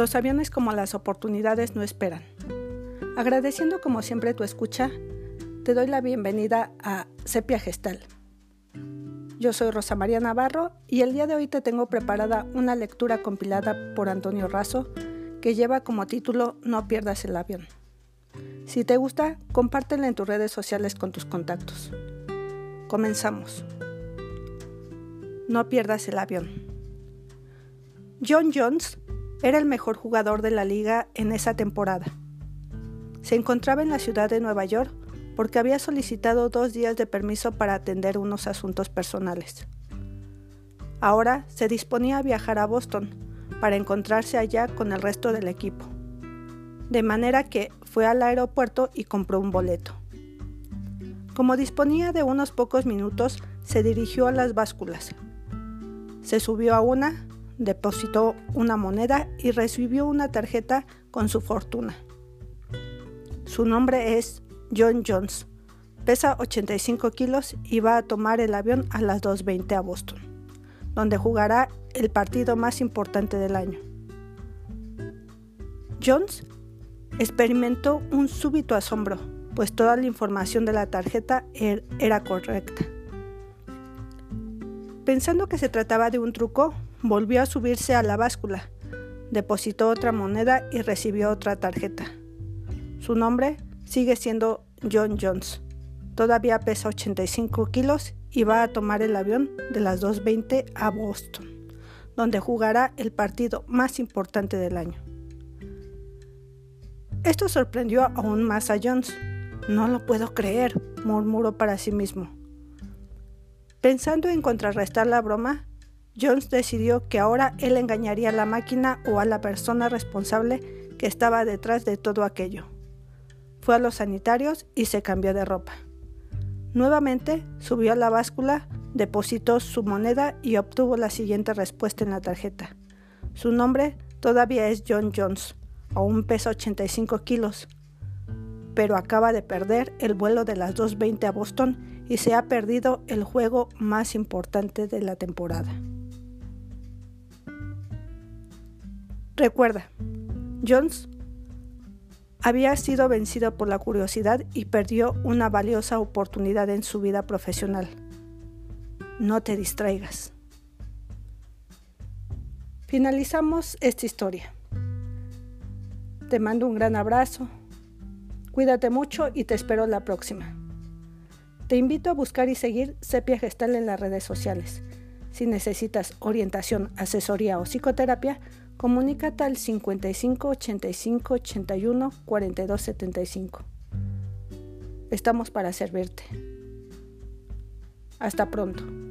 Los aviones como las oportunidades no esperan. Agradeciendo como siempre tu escucha, te doy la bienvenida a Sepia Gestal. Yo soy Rosa María Navarro y el día de hoy te tengo preparada una lectura compilada por Antonio Razo que lleva como título No pierdas el avión. Si te gusta, compártela en tus redes sociales con tus contactos. Comenzamos. No pierdas el avión. John Jones era el mejor jugador de la liga en esa temporada. Se encontraba en la ciudad de Nueva York porque había solicitado dos días de permiso para atender unos asuntos personales. Ahora se disponía a viajar a Boston para encontrarse allá con el resto del equipo. De manera que fue al aeropuerto y compró un boleto. Como disponía de unos pocos minutos, se dirigió a las básculas. Se subió a una, depositó una moneda y recibió una tarjeta con su fortuna. Su nombre es John Jones. Pesa 85 kilos y va a tomar el avión a las 2.20 a Boston, donde jugará el partido más importante del año. Jones experimentó un súbito asombro, pues toda la información de la tarjeta er-, era correcta. Pensando que se trataba de un truco, Volvió a subirse a la báscula, depositó otra moneda y recibió otra tarjeta. Su nombre sigue siendo John Jones. Todavía pesa 85 kilos y va a tomar el avión de las 2.20 a Boston, donde jugará el partido más importante del año. Esto sorprendió aún más a Jones. No lo puedo creer, murmuró para sí mismo. Pensando en contrarrestar la broma, Jones decidió que ahora él engañaría a la máquina o a la persona responsable que estaba detrás de todo aquello. Fue a los sanitarios y se cambió de ropa. Nuevamente subió a la báscula, depositó su moneda y obtuvo la siguiente respuesta en la tarjeta. Su nombre todavía es John Jones, aún pesa 85 kilos, pero acaba de perder el vuelo de las 2.20 a Boston y se ha perdido el juego más importante de la temporada. Recuerda, Jones había sido vencido por la curiosidad y perdió una valiosa oportunidad en su vida profesional. No te distraigas. Finalizamos esta historia. Te mando un gran abrazo. Cuídate mucho y te espero la próxima. Te invito a buscar y seguir Sepia Gestal en las redes sociales. Si necesitas orientación, asesoría o psicoterapia, Comunícate al 55 85 81 42 75. Estamos para servirte. Hasta pronto.